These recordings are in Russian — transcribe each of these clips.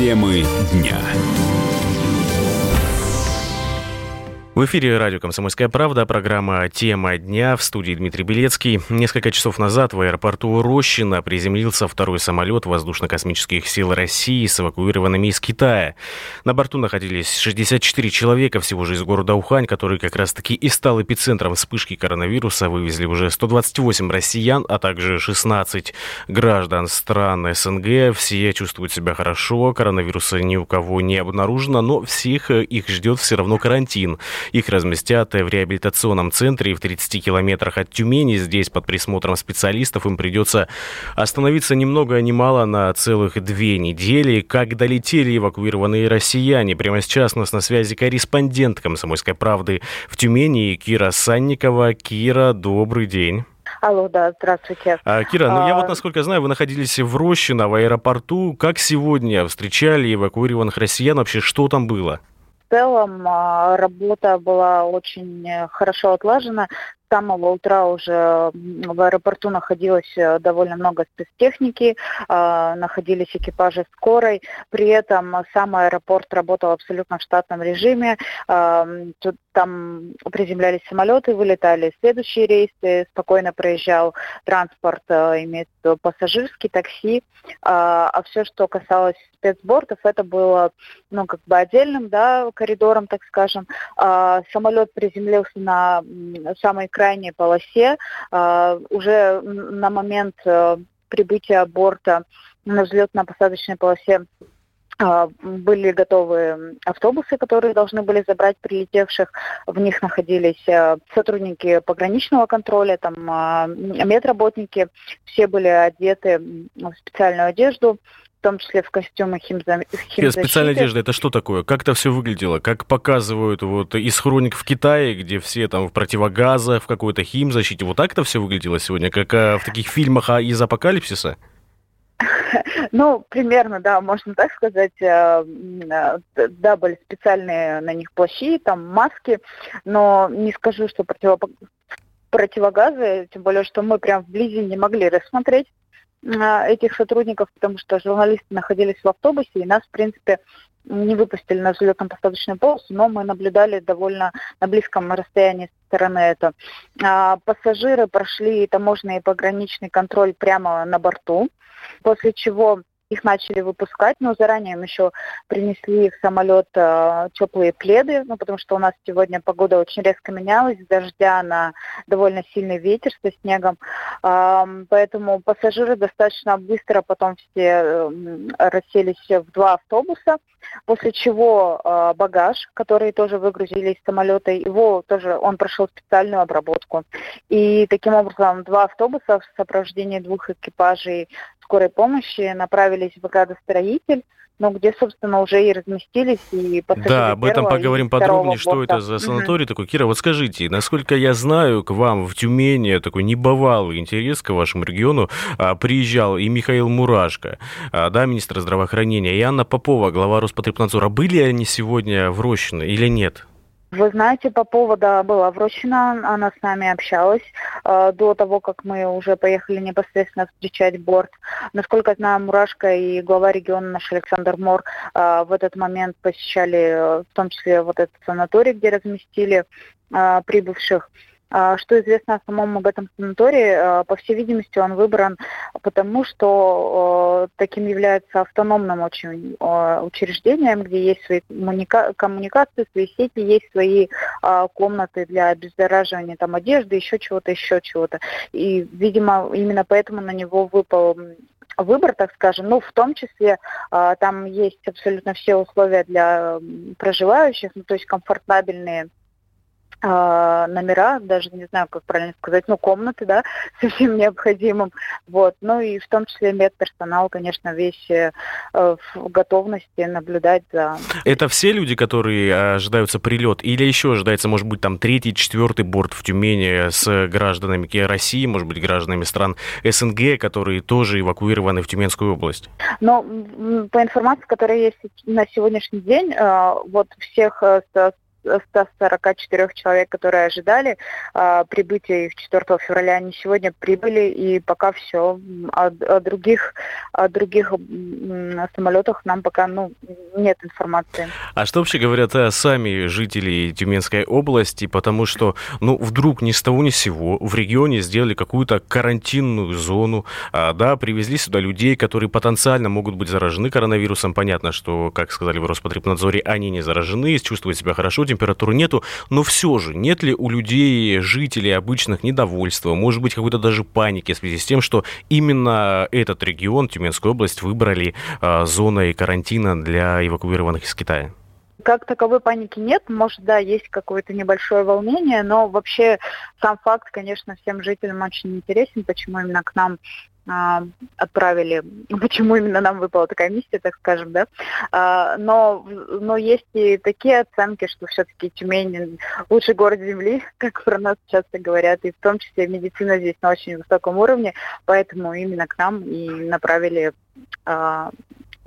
Темы дня. В эфире радио «Комсомольская правда», программа «Тема дня» в студии Дмитрий Белецкий. Несколько часов назад в аэропорту Рощина приземлился второй самолет воздушно-космических сил России с эвакуированными из Китая. На борту находились 64 человека всего же из города Ухань, который как раз-таки и стал эпицентром вспышки коронавируса. Вывезли уже 128 россиян, а также 16 граждан стран СНГ. Все чувствуют себя хорошо, коронавируса ни у кого не обнаружено, но всех их ждет все равно карантин. Их разместят в реабилитационном центре в 30 километрах от Тюмени. Здесь под присмотром специалистов им придется остановиться ни много ни мало на целых две недели. Как долетели эвакуированные россияне? Прямо сейчас у нас на связи корреспондент «Комсомольской правды» в Тюмени Кира Санникова. Кира, добрый день. Алло, да, здравствуйте. А, Кира, ну я вот, насколько знаю, вы находились в Рощино, в аэропорту. Как сегодня встречали эвакуированных россиян? Вообще, что там было? Целом а, работа была очень э, хорошо отлажена самого утра уже в аэропорту находилось э, довольно много спецтехники, а, находились экипажи скорой. При этом сам аэропорт работал абсолютно в штатном режиме. А, там приземлялись самолеты, вылетали следующие рейсы, спокойно проезжал транспорт, э, имеется пассажирский, такси. А, а все, что касалось спецбортов, это было ну, как бы отдельным да, коридором, так скажем. Самолет приземлился на самой крайней полосе. А, уже на момент э, прибытия борта на взлетно-посадочной полосе а, были готовы автобусы, которые должны были забрать прилетевших. В них находились э, сотрудники пограничного контроля, там а, медработники. Все были одеты в специальную одежду в том числе в костюмы химза... химзащиты. Специальная одежда, это что такое? Как это все выглядело? Как показывают вот из хроник в Китае, где все там в противогазах, в какой-то химзащите. Вот так это все выглядело сегодня? Как а, в таких фильмах а, из апокалипсиса? Ну, примерно, да, можно так сказать. Э, э, да, были специальные на них плащи, там маски, но не скажу, что противогазы, тем более, что мы прям вблизи не могли рассмотреть а, этих сотрудников, потому что журналисты находились в автобусе, и нас, в принципе, не выпустили на взлетно-посадочную полосу, но мы наблюдали довольно на близком расстоянии со стороны это. А, пассажиры прошли таможенный и пограничный контроль прямо на борту, после чего их начали выпускать, но заранее им еще принесли в самолет э, теплые пледы, ну, потому что у нас сегодня погода очень резко менялась, дождя на довольно сильный ветер со снегом, э, поэтому пассажиры достаточно быстро потом все э, расселись в два автобуса, после чего э, багаж, который тоже выгрузили из самолета, его тоже, он прошел специальную обработку. И таким образом два автобуса в сопровождении двух экипажей скорой помощи направились в градостроитель, ну, где, собственно, уже и разместились и Да, об этом поговорим подробнее, что это за санаторий такой. Кира, вот скажите, насколько я знаю, к вам в Тюмени такой небывалый интерес к вашему региону а, приезжал и Михаил Мурашко, а, да, министр здравоохранения, и Анна Попова, глава Роспотребнадзора. Были они сегодня в Рощино или нет? Вы знаете, по поводу была вручена, она с нами общалась э, до того, как мы уже поехали непосредственно встречать борт. Насколько знаю, Мурашка и глава региона наш Александр Мор э, в этот момент посещали э, в том числе вот этот санаторий, где разместили э, прибывших. А, что известно о самом об этом санатории? А, по всей видимости, он выбран потому, что таким является автономным очень учреждением, где есть свои коммуникации, свои сети, есть свои а, комнаты для обеззараживания там, одежды, еще чего-то, еще чего-то. И, видимо, именно поэтому на него выпал выбор, так скажем, ну, в том числе там есть абсолютно все условия для проживающих, ну, то есть комфортабельные а, номера, даже не знаю, как правильно сказать, ну, комнаты, да, со всем необходимым, вот, ну и в том числе медперсонал, конечно, весь э, в готовности наблюдать за... Это все люди, которые ожидаются прилет, или еще ожидается, может быть, там третий, четвертый борт в Тюмени с гражданами России, может быть, гражданами стран СНГ, которые тоже эвакуированы в Тюменскую область? Но по информации, которая есть на сегодняшний день, э, вот всех э, 144 человек, которые ожидали а, прибытия их 4 февраля, они сегодня прибыли, и пока все. О, о других, о других самолетах нам пока ну, нет информации. А что вообще говорят э, сами жители Тюменской области? Потому что, ну, вдруг ни с того ни с сего в регионе сделали какую-то карантинную зону, а, да, привезли сюда людей, которые потенциально могут быть заражены коронавирусом. Понятно, что, как сказали в Роспотребнадзоре, они не заражены, чувствуют себя хорошо, температуры нету, но все же, нет ли у людей, жителей обычных недовольства, может быть, какой-то даже паники в связи с тем, что именно этот регион, Тюменскую область, выбрали э, зоной карантина для эвакуированных из Китая? Как таковой паники нет, может, да, есть какое-то небольшое волнение, но вообще сам факт, конечно, всем жителям очень интересен, почему именно к нам отправили, почему именно нам выпала такая миссия, так скажем, да. А, но, но есть и такие оценки, что все-таки Тюмень лучший город Земли, как про нас часто говорят, и в том числе медицина здесь на очень высоком уровне, поэтому именно к нам и направили а,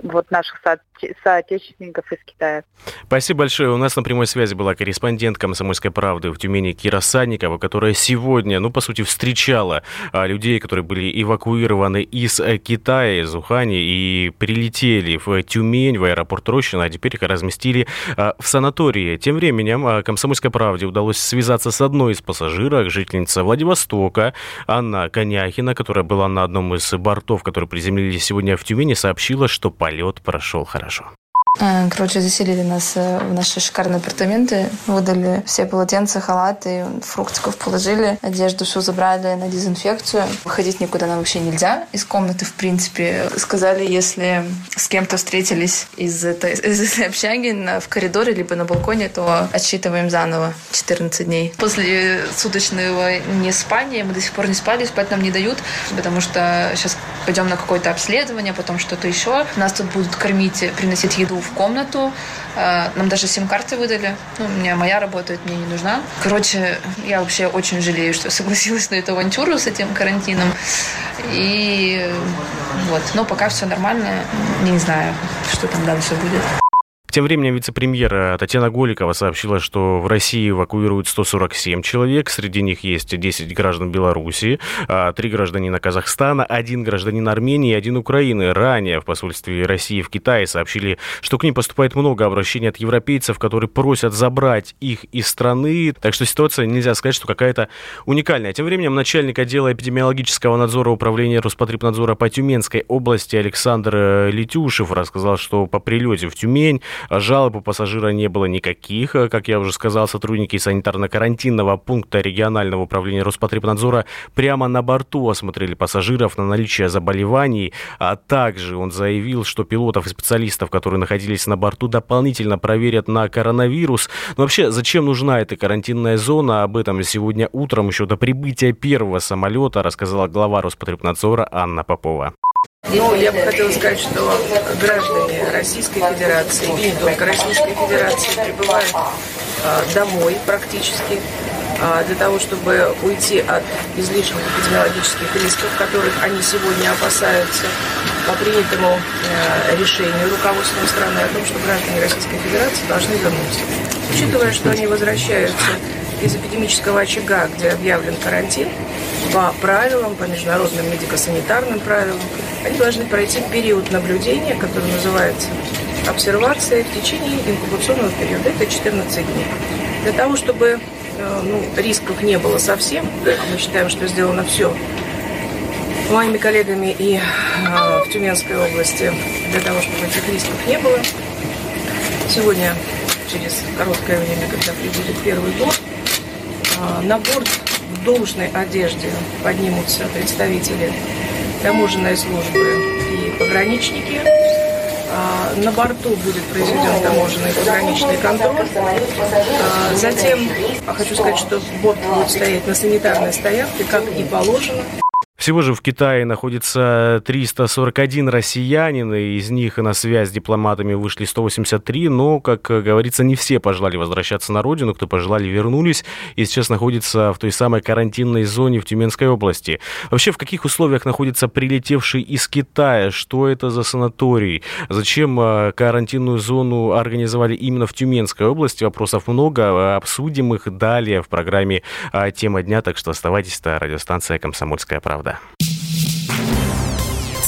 вот наших со соотечественников из Китая. Спасибо большое. У нас на прямой связи была корреспондент «Комсомольской правды» в Тюмени Кира Санникова, которая сегодня, ну, по сути, встречала а, людей, которые были эвакуированы из э, Китая, из Ухани, и прилетели в Тюмень, в аэропорт Рощина, а теперь их разместили а, в санатории. Тем временем а, «Комсомольской правде» удалось связаться с одной из пассажирок, жительница Владивостока, Анна Коняхина, которая была на одном из бортов, которые приземлились сегодня в Тюмени, сообщила, что полет прошел хорошо. Э, короче, заселили нас э, в наши шикарные апартаменты, выдали все полотенца, халаты, фруктиков положили, одежду все забрали на дезинфекцию. Выходить никуда нам вообще нельзя из комнаты, в принципе. Сказали, если с кем-то встретились из этой, из этой общаги на, в коридоре либо на балконе, то отсчитываем заново 14 дней. После суточного не спания мы до сих пор не спали, спать нам не дают, потому что сейчас пойдем на какое-то обследование, потом что-то еще. Нас тут будут кормить, приносить еду в комнату. Э, нам даже сим-карты выдали. Ну, у меня моя работает, мне не нужна. Короче, я вообще очень жалею, что согласилась на эту авантюру с этим карантином. И вот. Но пока все нормально. Не знаю, что там дальше будет. Тем временем вице-премьер Татьяна Голикова сообщила, что в России эвакуируют 147 человек. Среди них есть 10 граждан Беларуси, 3 а, гражданина Казахстана, один гражданин Армении и один Украины. Ранее в посольстве России в Китае сообщили, что к ним поступает много обращений от европейцев, которые просят забрать их из страны. Так что ситуация, нельзя сказать, что какая-то уникальная. Тем временем начальник отдела эпидемиологического надзора управления Роспотребнадзора по Тюменской области Александр Летюшев рассказал, что по прилете в Тюмень Жалоб у пассажира не было никаких. Как я уже сказал, сотрудники санитарно-карантинного пункта регионального управления Роспотребнадзора прямо на борту осмотрели пассажиров на наличие заболеваний. А также он заявил, что пилотов и специалистов, которые находились на борту, дополнительно проверят на коронавирус. Но вообще, зачем нужна эта карантинная зона? Об этом сегодня утром, еще до прибытия первого самолета, рассказала глава Роспотребнадзора Анна Попова. Ну, я бы хотела сказать, что граждане Российской Федерации, и не только Российской Федерации, прибывают а, домой практически а, для того, чтобы уйти от излишних эпидемиологических рисков, которых они сегодня опасаются, по принятому э, решению руководства страны о том, что граждане Российской Федерации должны вернуться. Учитывая, что они возвращаются из эпидемического очага, где объявлен карантин, по правилам, по международным медико-санитарным правилам, они должны пройти период наблюдения, который называется обсервация в течение инкубационного периода. Это 14 дней. Для того, чтобы э, ну, рисков не было совсем, мы считаем, что сделано все моими коллегами и э, в Тюменской области для того, чтобы этих рисков не было. Сегодня, через короткое время, когда прибудет первый год, э, на борт в должной одежде поднимутся представители таможенной службы и пограничники. А, на борту будет произведен таможенный пограничный контроль. А, затем, хочу сказать, что борт будет стоять на санитарной стоянке, как и положено. Всего же в Китае находится 341 россиянин, и из них на связь с дипломатами вышли 183, но, как говорится, не все пожелали возвращаться на родину, кто пожелали вернулись, и сейчас находится в той самой карантинной зоне в Тюменской области. Вообще, в каких условиях находится прилетевший из Китая? Что это за санаторий? Зачем э, карантинную зону организовали именно в Тюменской области? Вопросов много, обсудим их далее в программе э, «Тема дня», так что оставайтесь, это радиостанция «Комсомольская правда».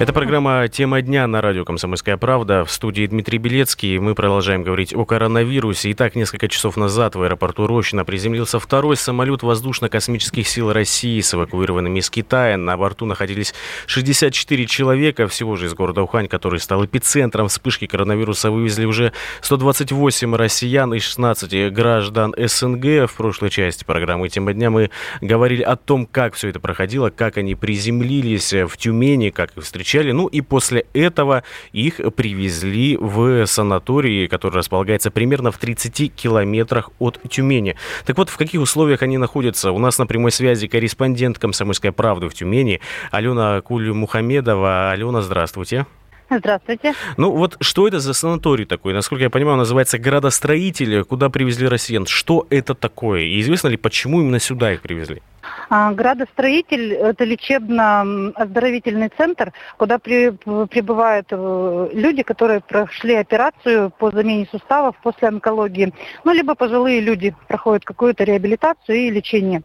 Это программа «Тема дня» на радио «Комсомольская правда». В студии Дмитрий Белецкий. Мы продолжаем говорить о коронавирусе. Итак, несколько часов назад в аэропорту Рощина приземлился второй самолет воздушно-космических сил России с эвакуированными из Китая. На борту находились 64 человека. Всего же из города Ухань, который стал эпицентром вспышки коронавируса, вывезли уже 128 россиян и 16 граждан СНГ. В прошлой части программы «Тема дня» мы говорили о том, как все это проходило, как они приземлились в Тюмени, как их встречали встречали. Ну и после этого их привезли в санаторий, который располагается примерно в 30 километрах от Тюмени. Так вот, в каких условиях они находятся? У нас на прямой связи корреспондент «Комсомольской правды» в Тюмени Алена Куль-Мухамедова. Алена, здравствуйте. Здравствуйте. Ну вот что это за санаторий такой? Насколько я понимаю, называется «Градостроитель», куда привезли россиян. Что это такое? И известно ли, почему именно сюда их привезли? А, Градостроитель – это лечебно-оздоровительный центр, куда при, прибывают э, люди, которые прошли операцию по замене суставов после онкологии. Ну, либо пожилые люди проходят какую-то реабилитацию и лечение.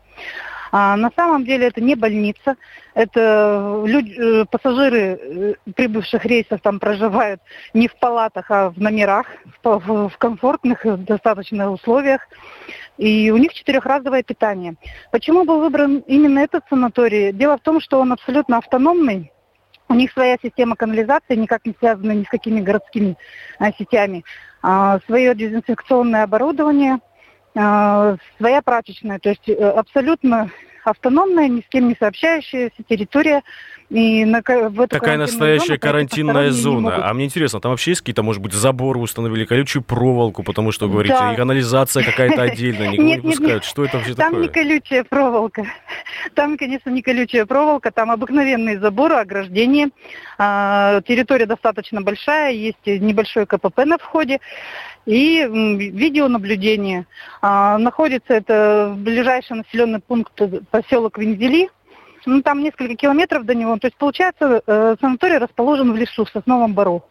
А на самом деле это не больница, это люди, э, пассажиры э, прибывших рейсов там проживают не в палатах, а в номерах, в комфортных достаточно условиях. И у них четырехразовое питание. Почему был выбран именно этот санаторий? Дело в том, что он абсолютно автономный. У них своя система канализации, никак не связана ни с какими городскими а, сетями. А, свое дезинфекционное оборудование, а, своя прачечная. То есть э, абсолютно автономная, ни с кем не сообщающаяся территория. И на, в эту Такая настоящая зону, карантинная зона. А мне интересно, там вообще есть какие-то, может быть, заборы установили, колючую проволоку, потому что, говорите, да. и канализация какая-то отдельная, никого не пускают. Что это вообще такое? Там не колючая проволока. Там, конечно, не колючая проволока, там обыкновенные заборы, ограждения. А, территория достаточно большая, есть небольшой КПП на входе и видеонаблюдение. А, находится это ближайший населенный пункт поселок Вензели. Ну, там несколько километров до него. То есть, получается, э, санаторий расположен в лесу, в Сосновом Бору.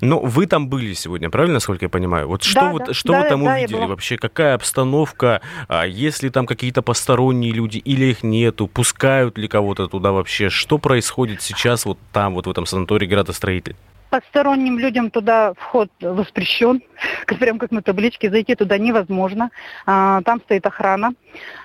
Ну, вы там были сегодня, правильно, насколько я понимаю? Вот что, да, вот, да, что да, вы там да, увидели вообще? Какая обстановка? А, есть ли там какие-то посторонние люди или их нету? Пускают ли кого-то туда вообще? Что происходит сейчас вот там, вот в этом санатории градостроитель? Посторонним людям туда вход воспрещен, прям как на табличке, зайти туда невозможно. А, там стоит охрана.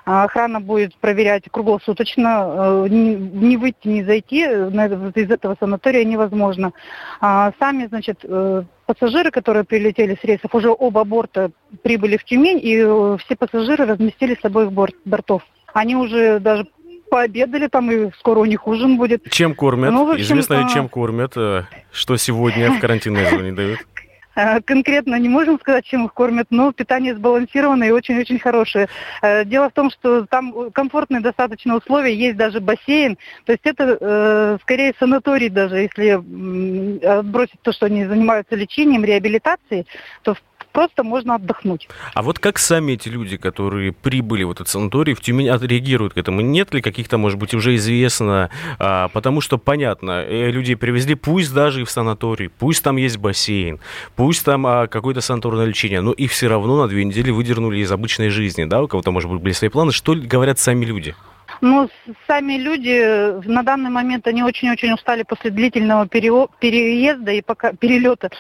А, охрана будет проверять круглосуточно. Э, не выйти, не зайти из этого санатория невозможно. А, сами, значит, э, пассажиры, которые прилетели с рейсов, уже оба борта прибыли в Тюмень, и э, все пассажиры разместились с обоих борт, бортов. Они уже даже пообедали там, и скоро у них ужин будет. Чем кормят? Ну, Известно ли, чем кормят? Э, что сегодня в карантинной зоне дают? Э, конкретно не можем сказать, чем их кормят, но питание сбалансированное и очень-очень хорошее. Э, дело в том, что там комфортные достаточно условия, есть даже бассейн. То есть это э, скорее санаторий даже, если отбросить то, что они занимаются лечением, реабилитацией, то в просто можно отдохнуть. А вот как сами эти люди, которые прибыли в этот санаторий, в Тюмень, отреагируют к этому? Нет ли каких-то, может быть, уже известно? А, потому что, понятно, э, людей привезли, пусть даже и в санаторий, пусть там есть бассейн, пусть там а, какое-то санаторное лечение, но их все равно на две недели выдернули из обычной жизни, да? У кого-то, может быть, были свои планы. Что говорят сами люди? Ну, сами люди э, на данный момент они очень-очень устали после длительного переезда и пока перелета,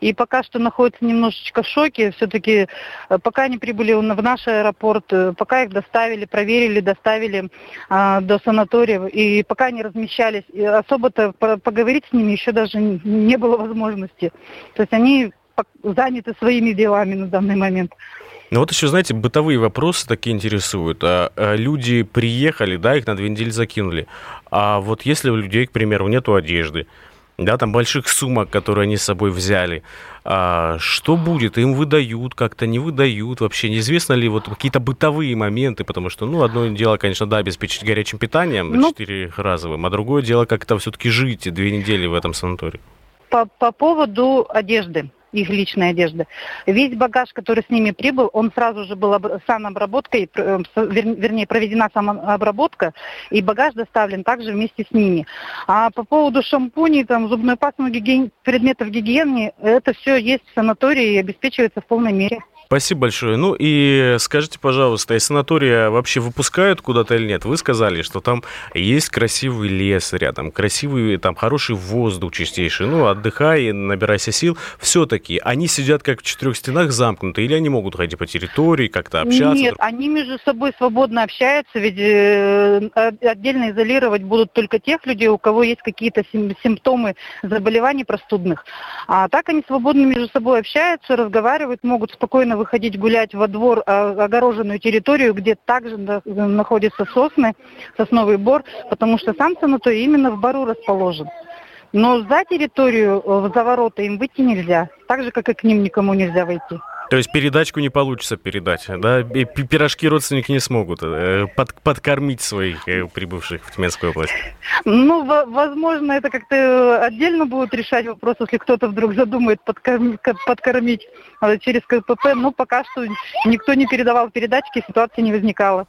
и пока что находятся немножечко в шоке. Все-таки э, пока они прибыли в наш аэропорт, э, пока их доставили, проверили, доставили а, до санатория, и пока они размещались, особо-то поговорить с ними еще даже не было возможности. То есть они заняты своими делами на данный момент. Ну вот еще, знаете, бытовые вопросы такие интересуют. А, а люди приехали, да, их на две недели закинули. А вот если у людей, к примеру, нету одежды, да, там больших сумок, которые они с собой взяли, а что будет? Им выдают, как-то не выдают вообще? Неизвестно ли вот какие-то бытовые моменты? Потому что, ну, одно дело, конечно, да, обеспечить горячим питанием ну, четырехразовым, а другое дело, как это все-таки жить две недели в этом санатории. По, по поводу одежды их личной одежды. Весь багаж, который с ними прибыл, он сразу же был санобработкой, э, вернее, проведена самообработка, и багаж доставлен также вместе с ними. А по поводу шампуней, там, зубной пасты, гигиен... предметов гигиены, это все есть в санатории и обеспечивается в полной мере. Спасибо большое. Ну и скажите, пожалуйста, из санатория вообще выпускают куда-то или нет? Вы сказали, что там есть красивый лес рядом, красивый, там хороший воздух чистейший. Ну, отдыхай, набирайся сил. Все-таки они сидят как в четырех стенах замкнуты, или они могут ходить по территории, как-то общаться? Нет, они между собой свободно общаются, ведь э, отдельно изолировать будут только тех людей, у кого есть какие-то симптомы заболеваний простудных. А так они свободно между собой общаются, разговаривают, могут спокойно выходить гулять во двор, а, огороженную территорию, где также находятся сосны, сосновый бор, потому что сам санаторий именно в бару расположен. Но за территорию, э, за ворота им выйти нельзя, так же, как и к ним никому нельзя войти. То есть передачку не получится передать, да? Пирожки родственники не смогут э, под, подкормить своих э, прибывших в Тюменскую область. Ну, возможно, это как-то отдельно будет решать вопрос, если кто-то вдруг задумает подкормить, подкормить через КПП. Но пока что никто не передавал передачки, ситуации не возникало.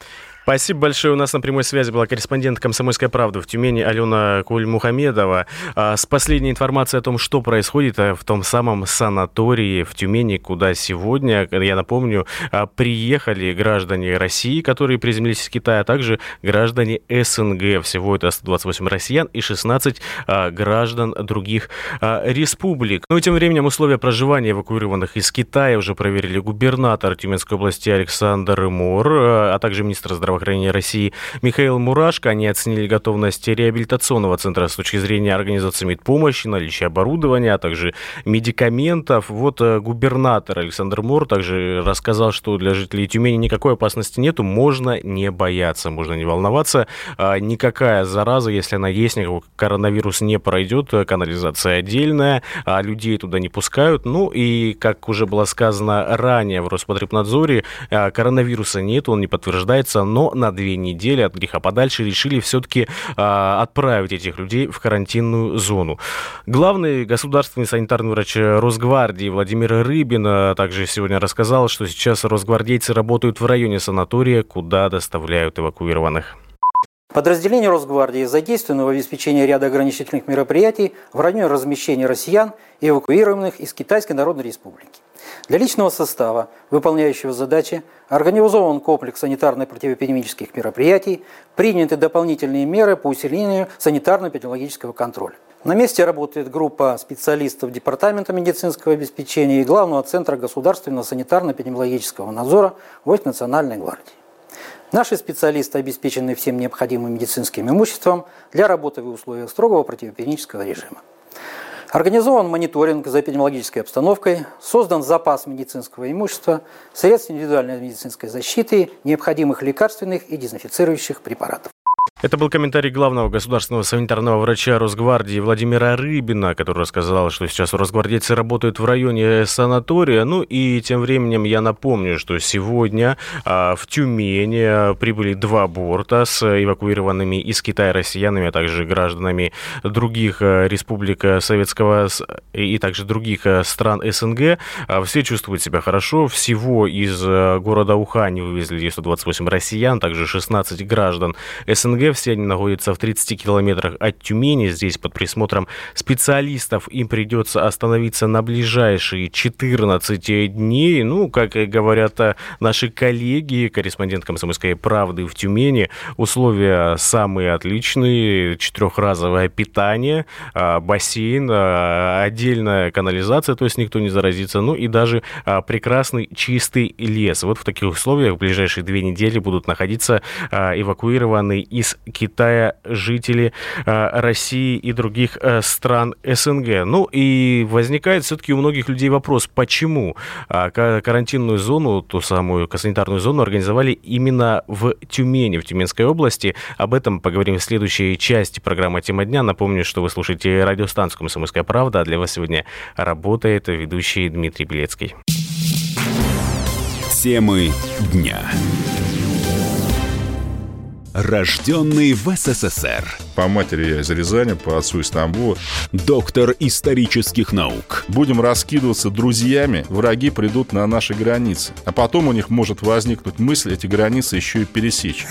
Спасибо большое. У нас на прямой связи была корреспондент «Комсомольской правды» в Тюмени Алена Куль-Мухамедова. А, с последней информацией о том, что происходит э, в том самом санатории в Тюмени, куда сегодня, я напомню, а, приехали граждане России, которые приземлились из Китая, а также граждане СНГ. Всего это 128 россиян и 16 а, граждан других республик. Ну и тем временем условия проживания эвакуированных из Китая уже проверили губернатор Тюменской области Александр Мор, а также министр здравоохранения здравоохранения России Михаил Мурашко. Они оценили готовность реабилитационного центра с точки зрения организации медпомощи, наличия оборудования, а также медикаментов. Вот э, губернатор Александр Мур также рассказал, что для жителей Тюмени никакой опасности нету, можно не бояться, можно не волноваться. А, никакая зараза, если она есть, никакой коронавирус не пройдет, канализация отдельная, а людей туда не пускают. Ну и, как уже было сказано ранее в Роспотребнадзоре, а, коронавируса нет, он не подтверждается, но но на две недели от греха подальше решили все-таки э, отправить этих людей в карантинную зону. Главный государственный санитарный врач Росгвардии Владимир Рыбин а, также сегодня рассказал, что сейчас росгвардейцы работают в районе санатория, куда доставляют эвакуированных. Подразделения Росгвардии задействованы в обеспечении ряда ограничительных мероприятий в районе размещения россиян, эвакуированных из Китайской Народной Республики. Для личного состава, выполняющего задачи, организован комплекс санитарно-противоэпидемических мероприятий, приняты дополнительные меры по усилению санитарно-эпидемиологического контроля. На месте работает группа специалистов Департамента медицинского обеспечения и Главного центра государственного санитарно-эпидемиологического надзора Войск Национальной гвардии. Наши специалисты обеспечены всем необходимым медицинским имуществом для работы в условиях строгого противоэпидемического режима. Организован мониторинг за эпидемиологической обстановкой, создан запас медицинского имущества, средств индивидуальной медицинской защиты, необходимых лекарственных и дезинфицирующих препаратов. Это был комментарий главного государственного санитарного врача Росгвардии Владимира Рыбина, который рассказал, что сейчас росгвардейцы работают в районе санатория. Ну и тем временем я напомню, что сегодня а, в Тюмени прибыли два борта с эвакуированными из Китая россиянами, а также гражданами других а, республик Советского и также других а, стран СНГ. А, все чувствуют себя хорошо. Всего из города Ухань вывезли 128 россиян, также 16 граждан СНГ все они находятся в 30 километрах от Тюмени. Здесь под присмотром специалистов им придется остановиться на ближайшие 14 дней. Ну, как говорят э, наши коллеги, корреспондент «Комсомольской правды» в Тюмени, условия самые отличные. Четырехразовое питание, а, бассейн, а, отдельная канализация, то есть никто не заразится. Ну и даже а, прекрасный чистый лес. Вот в таких условиях в ближайшие две недели будут находиться эвакуированные из Китая, жители э, России и других э, стран СНГ. Ну и возникает все-таки у многих людей вопрос, почему э, карантинную зону, ту самую санитарную зону организовали именно в Тюмени, в Тюменской области. Об этом поговорим в следующей части программы «Тема дня». Напомню, что вы слушаете радиостанцию «Комсомольская правда», а для вас сегодня работает ведущий Дмитрий Белецкий. Темы дня рожденный в СССР. По матери я из Рязани, по отцу из Тамбова. Доктор исторических наук. Будем раскидываться друзьями, враги придут на наши границы. А потом у них может возникнуть мысль эти границы еще и пересечь.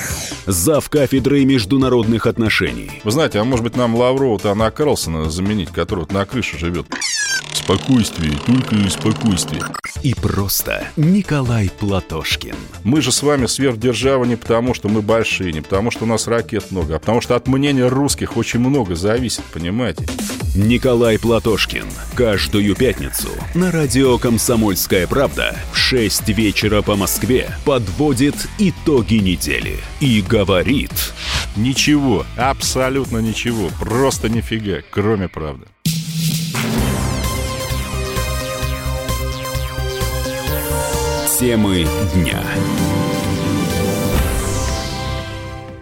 Зав кафедрой международных отношений. Вы знаете, а может быть нам Лаврова-то Анна Карлсона заменить, который вот на крыше живет? Спокойствие, только спокойствие. И просто Николай Платошкин. Мы же с вами сверхдержава не потому, что мы большие, не потому, что у нас ракет много, а потому что от мнения русских очень много зависит, понимаете? Николай Платошкин. Каждую пятницу на радио «Комсомольская правда» в 6 вечера по Москве подводит итоги недели и говорит... Ничего, абсолютно ничего, просто нифига, кроме правды. Темы дня.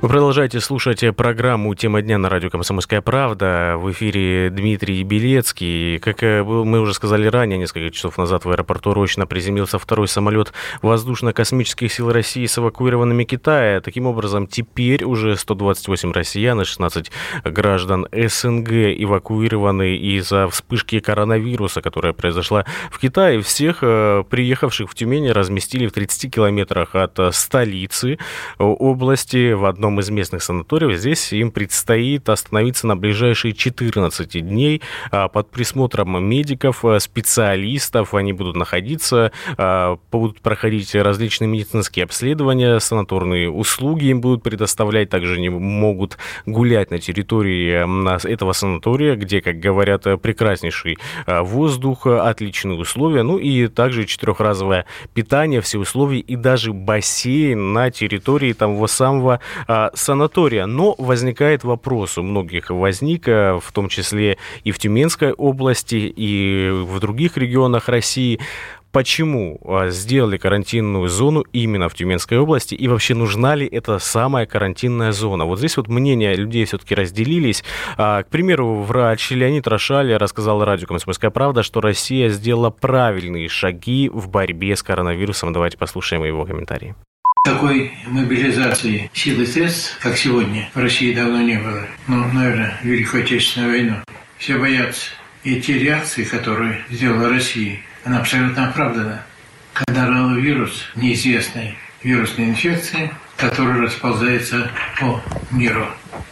Вы продолжаете слушать программу «Тема дня» на радио «Комсомольская правда». В эфире Дмитрий Белецкий. Как э, мы уже сказали ранее, несколько часов назад в аэропорту Рощино приземлился второй самолет воздушно-космических сил России с эвакуированными Китая. Таким образом, теперь уже 128 россиян и 16 граждан СНГ эвакуированы из-за вспышки коронавируса, которая произошла в Китае. Всех э, приехавших в Тюмень разместили в 30 километрах от столицы области в одном одном из местных санаториев. Здесь им предстоит остановиться на ближайшие 14 дней а, под присмотром медиков, а, специалистов. Они будут находиться, а, будут проходить различные медицинские обследования, санаторные услуги им будут предоставлять. Также они могут гулять на территории этого санатория, где, как говорят, прекраснейший воздух, отличные условия. Ну и также четырехразовое питание, все условия и даже бассейн на территории того самого а, санатория. Но возникает вопрос, у многих возник, э, в том числе и в Тюменской области, и в других регионах России, почему а, сделали карантинную зону именно в Тюменской области и вообще нужна ли эта самая карантинная зона. Вот здесь вот мнения людей все-таки разделились. А, к примеру, врач Леонид Рошали рассказал радио «Комсомольская правда», что Россия сделала правильные шаги в борьбе с коронавирусом. Давайте послушаем его комментарии. Такой мобилизации сил и средств, как сегодня, в России давно не было. Ну, наверное, Великую Отечественную войну. Все боятся. И те реакции, которые сделала Россия, она абсолютно оправдана. Когда вирус неизвестной вирусной инфекции, который расползается по миру.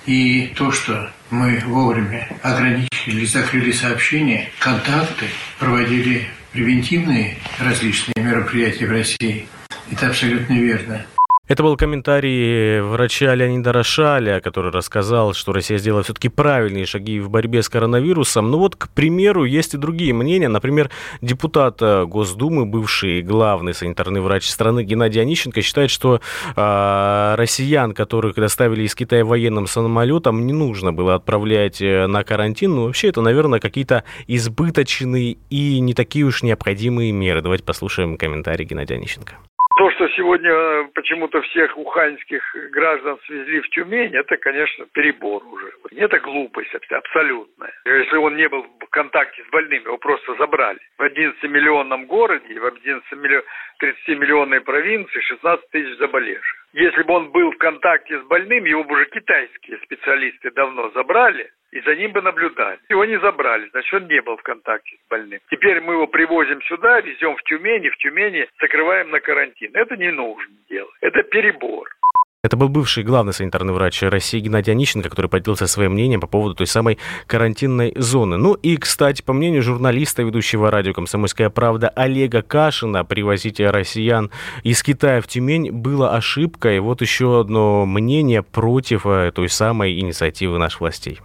И то, что мы вовремя ограничили, закрыли сообщения, контакты, проводили превентивные различные мероприятия в России, это абсолютно верно. Это был комментарий врача Леонида Рошаля, который рассказал, что Россия сделала все-таки правильные шаги в борьбе с коронавирусом. Но вот, к примеру, есть и другие мнения. Например, депутат э, Госдумы, бывший главный санитарный врач страны Геннадий Онищенко считает, что э, россиян, которых доставили из Китая военным самолетом, не нужно было отправлять э, на карантин. Ну, вообще, это, наверное, какие-то избыточные и не такие уж необходимые меры. Давайте послушаем комментарий Геннадия Онищенко. То, что сегодня э, почему-то всех уханьских граждан свезли в Тюмень, это, конечно, перебор уже. Это глупость абсолютная. Если он не был в контакте с больными, его просто забрали. В 11-миллионном городе, в 11 30-миллионной провинции 16 тысяч заболевших. Если бы он был в контакте с больным, его бы уже китайские специалисты давно забрали, и за ним бы наблюдали. Его не забрали, значит, он не был в контакте с больным. Теперь мы его привозим сюда, везем в Тюмень, и в Тюмени закрываем на карантин. Это не нужно делать. Это перебор. Это был бывший главный санитарный врач России Геннадий Онищенко, который поделился своим мнением по поводу той самой карантинной зоны. Ну и, кстати, по мнению журналиста, ведущего радио «Комсомольская правда» Олега Кашина, привозить россиян из Китая в Тюмень было ошибкой. Вот еще одно мнение против э, той самой инициативы наших властей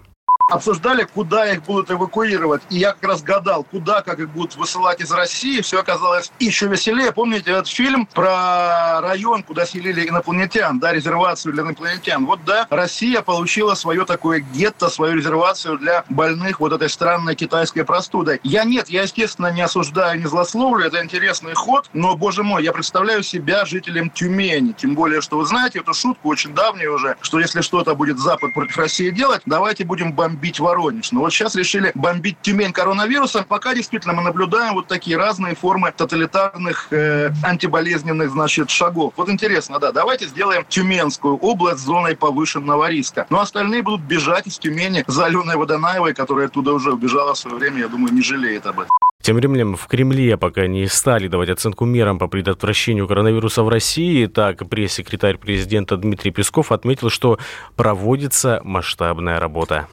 обсуждали, куда их будут эвакуировать. И я как раз гадал, куда, как их будут высылать из России. Все оказалось еще веселее. Помните этот фильм про район, куда селили инопланетян, да, резервацию для инопланетян? Вот да, Россия получила свое такое гетто, свою резервацию для больных вот этой странной китайской простудой. Я нет, я, естественно, не осуждаю, не злословлю, это интересный ход, но, боже мой, я представляю себя жителем Тюмени. Тем более, что вы знаете эту шутку очень давнюю уже, что если что-то будет Запад против России делать, давайте будем бомбить бомбить Воронеж. Но вот сейчас решили бомбить Тюмень коронавирусом. Пока действительно мы наблюдаем вот такие разные формы тоталитарных э, антиболезненных, значит, шагов. Вот интересно, да, давайте сделаем Тюменскую область зоной повышенного риска. Но остальные будут бежать из Тюмени за Аленой Водонаевой, которая оттуда уже убежала в свое время, я думаю, не жалеет об этом. Тем временем в Кремле пока не стали давать оценку мерам по предотвращению коронавируса в России. Так, пресс-секретарь президента Дмитрий Песков отметил, что проводится масштабная работа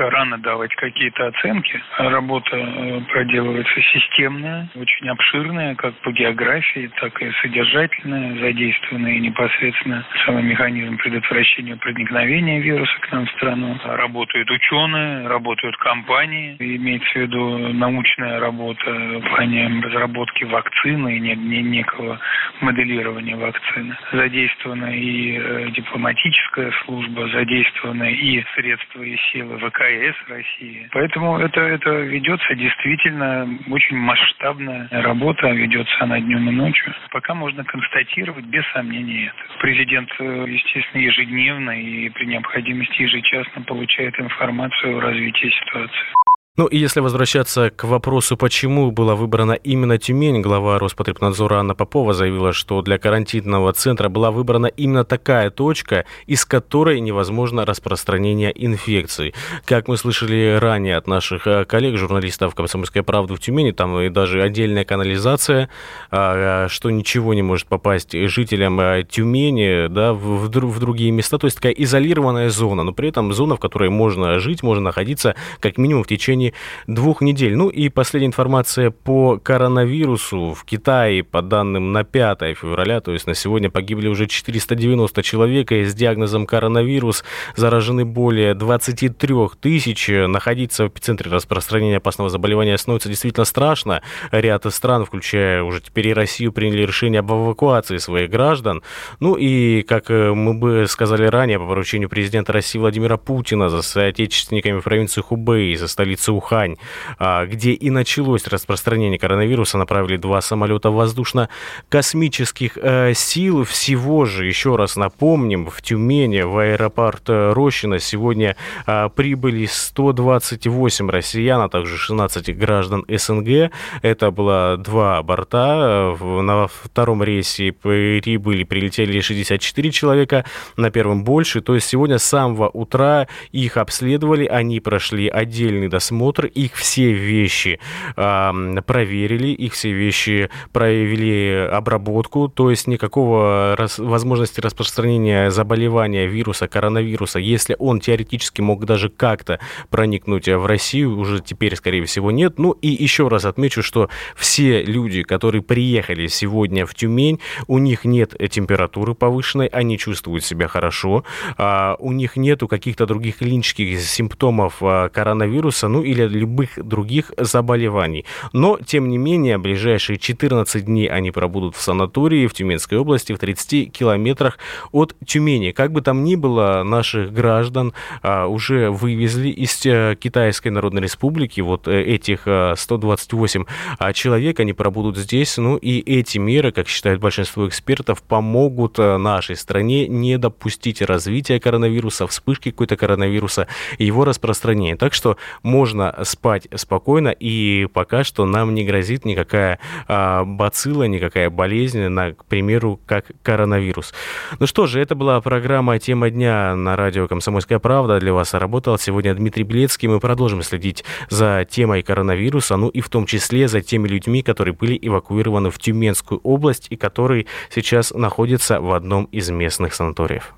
пока рано давать какие-то оценки. Работа э, проделывается системная, очень обширная, как по географии, так и содержательная, задействованная непосредственно самый механизм предотвращения проникновения вируса к нам в страну. Работают ученые, работают компании, имеется в виду научная работа в плане разработки вакцины и некого моделирования вакцины. Задействована и э, дипломатическая служба, задействованы и средства и силы в ВКС России. Поэтому это, это ведется действительно очень масштабная работа, ведется она днем и ночью. Пока можно констатировать без сомнения это. Президент, э, естественно, ежедневно и при необходимости ежечасно получает информацию о развитии ситуации. Ну и если возвращаться к вопросу, почему была выбрана именно Тюмень, глава Роспотребнадзора Анна Попова заявила, что для карантинного центра была выбрана именно такая точка, из которой невозможно распространение инфекции. Как мы слышали ранее от наших э, коллег, журналистов «Комсомольской правды» в Тюмени, там и даже отдельная канализация, а, что ничего не может попасть жителям э, Тюмени да, в, в другие места. То есть такая изолированная зона, но при этом зона, в которой можно жить, можно находиться как минимум в течение двух недель. Ну и последняя информация по коронавирусу. В Китае, по данным на 5 февраля, то есть на сегодня погибли уже 490 человек, и с диагнозом коронавирус заражены более 23 тысяч. Находиться в эпицентре распространения опасного заболевания становится действительно страшно. Ряд стран, включая уже теперь и Россию, приняли решение об эвакуации своих граждан. Ну и, как э, мы бы сказали ранее, по поручению президента России Владимира Путина за соотечественниками провинции Хубэй, за столицу Ухань, а, где и началось распространение коронавируса, направили два самолета воздушно-космических э, сил. Всего же, еще раз напомним, в Тюмени, в аэропорт э, Рощина сегодня а, прибыли 128 россиян, а также 16 граждан СНГ. Это было два борта. На втором рейсе прибыли, прилетели 64 человека, на первом больше. То есть сегодня с самого утра их обследовали, они прошли отдельный досмотр осмотр, их все вещи э, проверили, их все вещи провели обработку, то есть никакого рас, возможности распространения заболевания вируса, коронавируса, если он теоретически мог даже как-то проникнуть в Россию, уже теперь, скорее всего, нет. Ну и еще раз отмечу, что все люди, которые приехали сегодня в Тюмень, у них нет температуры повышенной, они чувствуют себя хорошо, а, у них нету каких-то других клинических симптомов коронавируса, ну или любых других заболеваний. Но, тем не менее, ближайшие 14 дней они пробудут в санатории в Тюменской области в 30 километрах от Тюмени. Как бы там ни было, наших граждан а, уже вывезли из а, Китайской Народной Республики. Вот а, этих а, 128 а, человек, они пробудут здесь. Ну и эти меры, как считают большинство экспертов, помогут нашей стране не допустить развития коронавируса, вспышки какой-то коронавируса и его распространения. Так что можно спать спокойно и пока что нам не грозит никакая а, бацилла, никакая болезнь, на, к примеру, как коронавирус. Ну что же, это была программа «Тема дня» на радио «Комсомольская правда». Для вас работал сегодня Дмитрий Белецкий. Мы продолжим следить за темой коронавируса, ну и в том числе за теми людьми, которые были эвакуированы в Тюменскую область и которые сейчас находятся в одном из местных санаториев.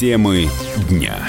Темы дня.